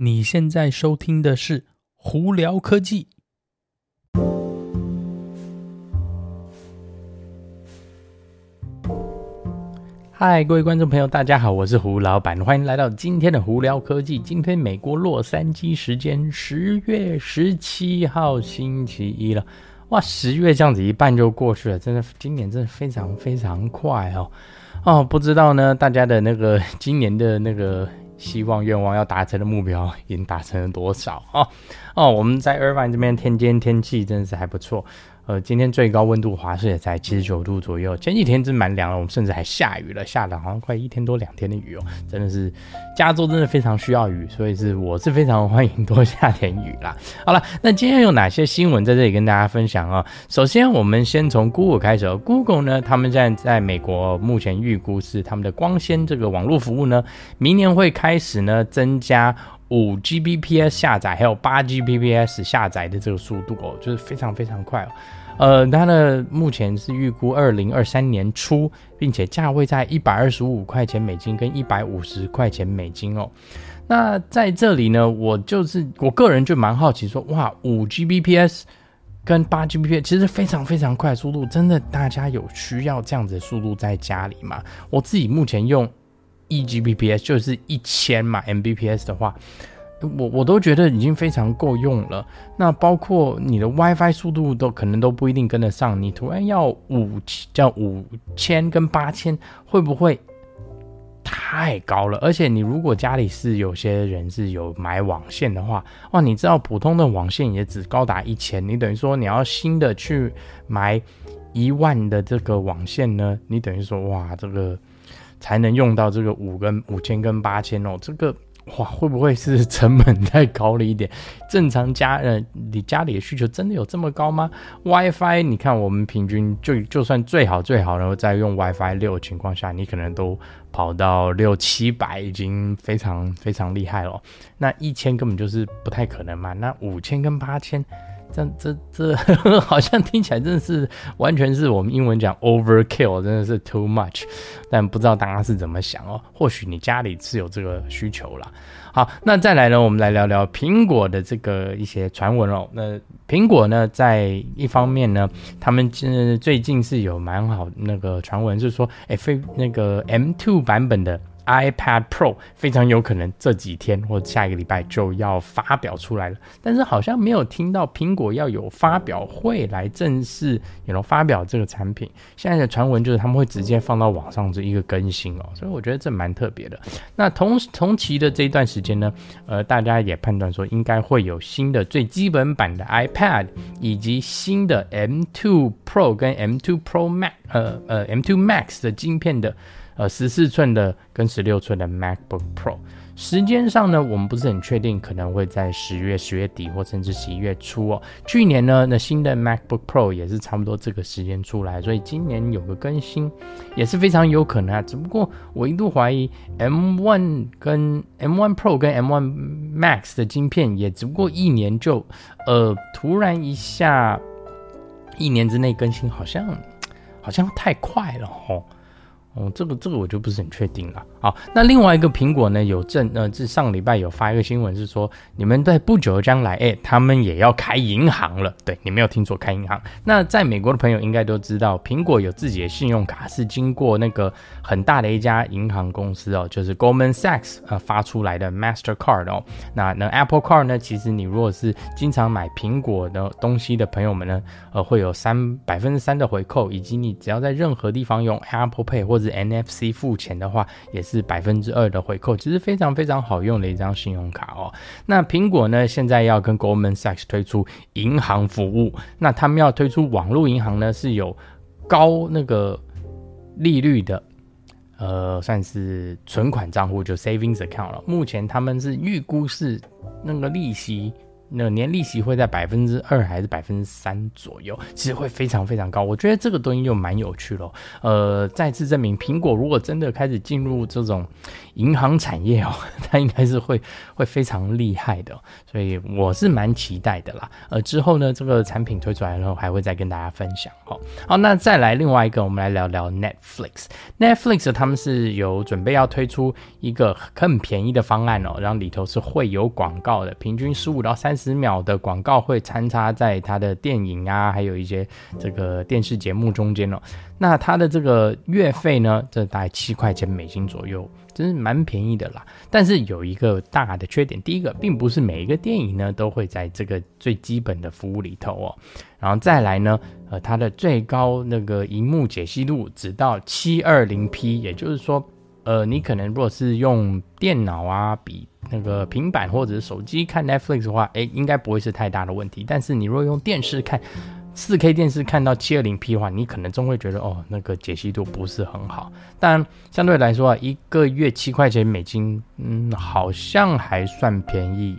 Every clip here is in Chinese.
你现在收听的是《胡聊科技》。嗨，各位观众朋友，大家好，我是胡老板，欢迎来到今天的《胡聊科技》。今天美国洛杉矶时间十月十七号星期一了，哇，十月这样子一半就过去了，真的，今年真的非常非常快哦。哦，不知道呢，大家的那个今年的那个。希望愿望要达成的目标已经达成了多少啊？哦，我们在 Irvine 这边天津天气真的是还不错。呃，今天最高温度华氏也才七十九度左右。前几天真蛮凉了，我们甚至还下雨了，下了好像快一天多两天的雨哦，真的是加州真的非常需要雨，所以是我是非常欢迎多下点雨啦。好了，那今天有哪些新闻在这里跟大家分享啊、首先，我们先从 Google 开始。Google 呢，他们现在在美国目前预估是他们的光纤这个网络服务呢，明年会开始呢增加五 Gbps 下载，还有八 Gbps 下载的这个速度哦，就是非常非常快哦。呃，它的目前是预估二零二三年初，并且价位在一百二十五块钱美金跟一百五十块钱美金哦。那在这里呢，我就是我个人就蛮好奇说，哇，五 Gbps 跟八 Gbps 其实非常非常快速度，真的大家有需要这样子的速度在家里吗？我自己目前用一 Gbps 就是一千嘛，Mbps 的话。我我都觉得已经非常够用了，那包括你的 WiFi 速度都可能都不一定跟得上，你突然要五叫五千跟八千，会不会太高了？而且你如果家里是有些人是有买网线的话，哇，你知道普通的网线也只高达一千，你等于说你要新的去买一万的这个网线呢，你等于说哇，这个才能用到这个五跟五千跟八千哦，这个。哇，会不会是成本太高了一点？正常家呃，你家里的需求真的有这么高吗？WiFi，你看我们平均就就算最好最好，然后在用 WiFi 六的情况下，你可能都跑到六七百，已经非常非常厉害了。那一千根本就是不太可能嘛。那五千跟八千。这这这 好像听起来真的是完全是我们英文讲 overkill，真的是 too much，但不知道大家是怎么想哦。或许你家里是有这个需求啦。好，那再来呢，我们来聊聊苹果的这个一些传闻哦。那苹果呢，在一方面呢，他们最近是有蛮好那个传闻，就是说，哎，非那个 M2 版本的。iPad Pro 非常有可能这几天或下一个礼拜就要发表出来了，但是好像没有听到苹果要有发表会来正式有了发表这个产品。现在的传闻就是他们会直接放到网上这一个更新哦，所以我觉得这蛮特别的。那同同期的这一段时间呢，呃，大家也判断说应该会有新的最基本版的 iPad 以及新的 M2 Pro 跟 M2 Pro Max 呃呃 M2 Max 的晶片的。呃，十四寸的跟十六寸的 MacBook Pro，时间上呢，我们不是很确定，可能会在十月、十月底或甚至十一月初哦。去年呢，那新的 MacBook Pro 也是差不多这个时间出来，所以今年有个更新也是非常有可能啊。只不过我一度怀疑 M1 跟 M1 Pro 跟 M1 Max 的晶片也只不过一年就，呃，突然一下一年之内更新，好像好像太快了哦。哦，这个这个我就不是很确定了。好，那另外一个苹果呢，有正呃，这上礼拜有发一个新闻是说，你们在不久的将来，哎，他们也要开银行了。对，你没有听错，开银行。那在美国的朋友应该都知道，苹果有自己的信用卡是经过那个很大的一家银行公司哦，就是 Goldman Sachs 呃发出来的 Mastercard 哦。那那 Apple Card 呢，其实你如果是经常买苹果的东西的朋友们呢，呃，会有三百分之三的回扣，以及你只要在任何地方用 Apple Pay 或者 NFC 付钱的话，也是百分之二的回扣，其实非常非常好用的一张信用卡哦。那苹果呢，现在要跟 Goldman Sachs 推出银行服务，那他们要推出网络银行呢，是有高那个利率的，呃，算是存款账户，就 Savings Account 了。目前他们是预估是那个利息那年利息会在百分之二还是百分之三左右，其实会非常非常高。我觉得这个东西就蛮有趣咯。呃，再次证明，苹果如果真的开始进入这种银行产业哦，它应该是会会非常厉害的。所以我是蛮期待的啦。呃，之后呢，这个产品推出来后，还会再跟大家分享。好，好，那再来另外一个，我们来聊聊 Netflix。Netflix 他们是有准备要推出一个很便宜的方案哦，然后里头是会有广告的，平均十五到三十秒的广告会参插在它的电影啊，还有一些这个电视节目中间哦。那它的这个月费呢，这大概七块钱美金左右，真是蛮便宜的啦。但是有一个大的缺点，第一个，并不是每一个电影呢都会在这个最基本的服务里头哦。然后再来呢，呃，它的最高那个荧幕解析度只到七二零 P，也就是说，呃，你可能如果是用电脑啊，比那个平板或者是手机看 Netflix 的话，诶，应该不会是太大的问题。但是你如果用电视看，四 K 电视看到七二零 P 的话，你可能终会觉得哦，那个解析度不是很好。但相对来说啊，一个月七块钱美金，嗯，好像还算便宜。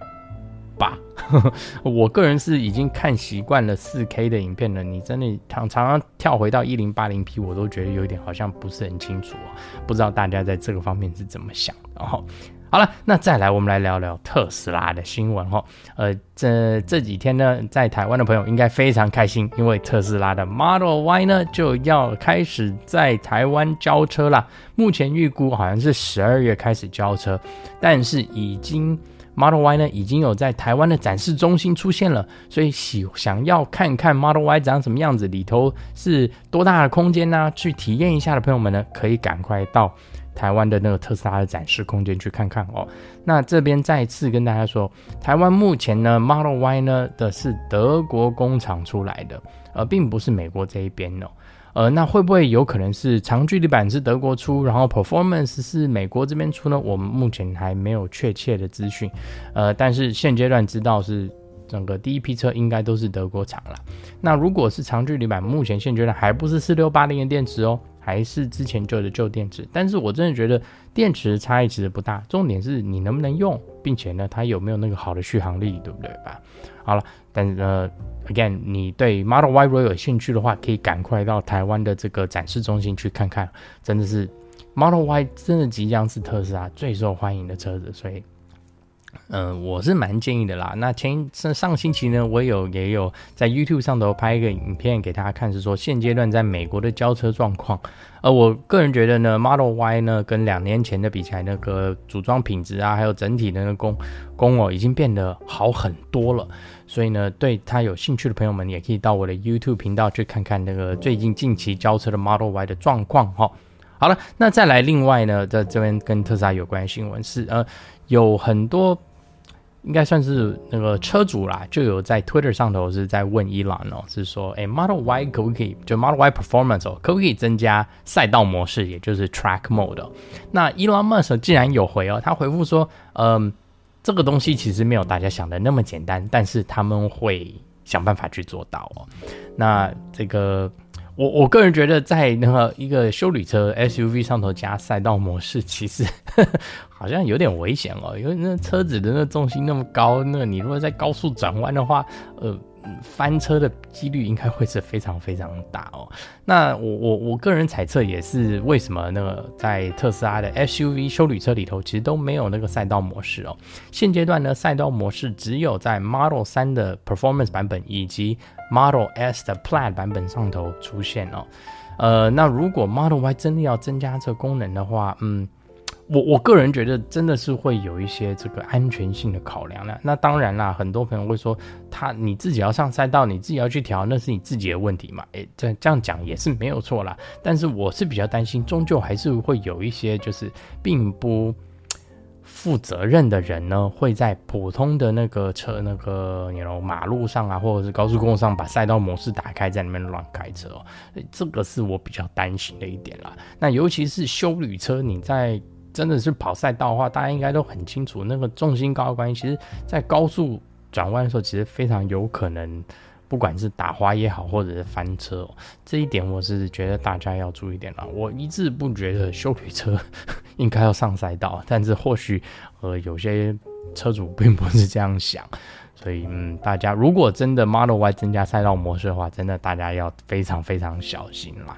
我个人是已经看习惯了四 K 的影片了，你真的常常常跳回到一零八零 P，我都觉得有点好像不是很清楚啊。不知道大家在这个方面是怎么想的哦。好了，那再来，我们来聊聊特斯拉的新闻哈。呃，这这几天呢，在台湾的朋友应该非常开心，因为特斯拉的 Model Y 呢就要开始在台湾交车啦。目前预估好像是十二月开始交车，但是已经 Model Y 呢已经有在台湾的展示中心出现了，所以喜想要看看 Model Y 长什么样子，里头是多大的空间呢、去体验一下的朋友们呢，可以赶快到。台湾的那个特斯拉的展示空间去看看哦。那这边再次跟大家说，台湾目前呢，Model Y 呢的是德国工厂出来的，而并不是美国这一边哦。呃，那会不会有可能是长距离版是德国出，然后 Performance 是美国这边出呢？我们目前还没有确切的资讯。呃，但是现阶段知道是整个第一批车应该都是德国厂了。那如果是长距离版，目前现阶段还不是四六八零的电池哦。还是之前旧的旧电池，但是我真的觉得电池差异其实不大，重点是你能不能用，并且呢，它有没有那个好的续航力，对不对吧？好了，但是呢，again，你对 Model Y 如果有兴趣的话，可以赶快到台湾的这个展示中心去看看，真的是 Model Y 真的即将是特斯拉最受欢迎的车子，所以。嗯、我是蛮建议的啦。那前上上星期呢，我有也有在 YouTube 上头拍一个影片给大家看，是说现阶段在美国的交车状况。而我个人觉得呢，Model Y 呢跟两年前的比起来，那个组装品质啊，还有整体的那个工工哦，已经变得好很多了。所以呢，对他有兴趣的朋友们，也可以到我的 YouTube 频道去看看那个最近近期交车的 Model Y 的状况哈。好了，那再来另外呢，在这边跟特斯拉有关的新闻是呃。有很多应该算是那个车主啦，就有在 Twitter 上头是在问伊朗哦，是说，哎，Model Y 可不可以就 Model Y Performance 哦，可不可以增加赛道模式，也就是 Track Mode 哦？那 Elon Musk 竟然有回哦，他回复说，嗯，这个东西其实没有大家想的那么简单，但是他们会想办法去做到哦。那这个。我我个人觉得，在那个一个修理车 SUV 上头加赛道模式，其实呵 呵好像有点危险哦，因为那车子的那重心那么高，那你如果在高速转弯的话，呃。翻车的几率应该会是非常非常大哦。那我我我个人猜测也是为什么那个在特斯拉的 SUV 休旅车里头其实都没有那个赛道模式哦。现阶段呢，赛道模式只有在 Model 3的 Performance 版本以及 Model S 的 Plaid 版本上头出现哦。呃，那如果 Model Y 真的要增加这个功能的话，嗯。我我个人觉得真的是会有一些这个安全性的考量了。那当然啦，很多朋友会说，他你自己要上赛道，你自己要去调，那是你自己的问题嘛？诶，这这样讲也是没有错啦。但是我是比较担心，终究还是会有一些就是并不负责任的人呢，会在普通的那个车那个你 know 马路上啊，或者是高速公路上把赛道模式打开，在里面乱开车哦。这个是我比较担心的一点啦。那尤其是修旅车，你在真的是跑赛道的话，大家应该都很清楚，那个重心高的关系，其实在高速转弯的时候，其实非常有可能，不管是打滑也好，或者是翻车哦，这一点我是觉得大家要注意点了。我一直不觉得修理车应该要上赛道，但是或许呃有些车主并不是这样想，所以嗯，大家如果真的 Model Y 增加赛道模式的话，真的大家要非常非常小心啦。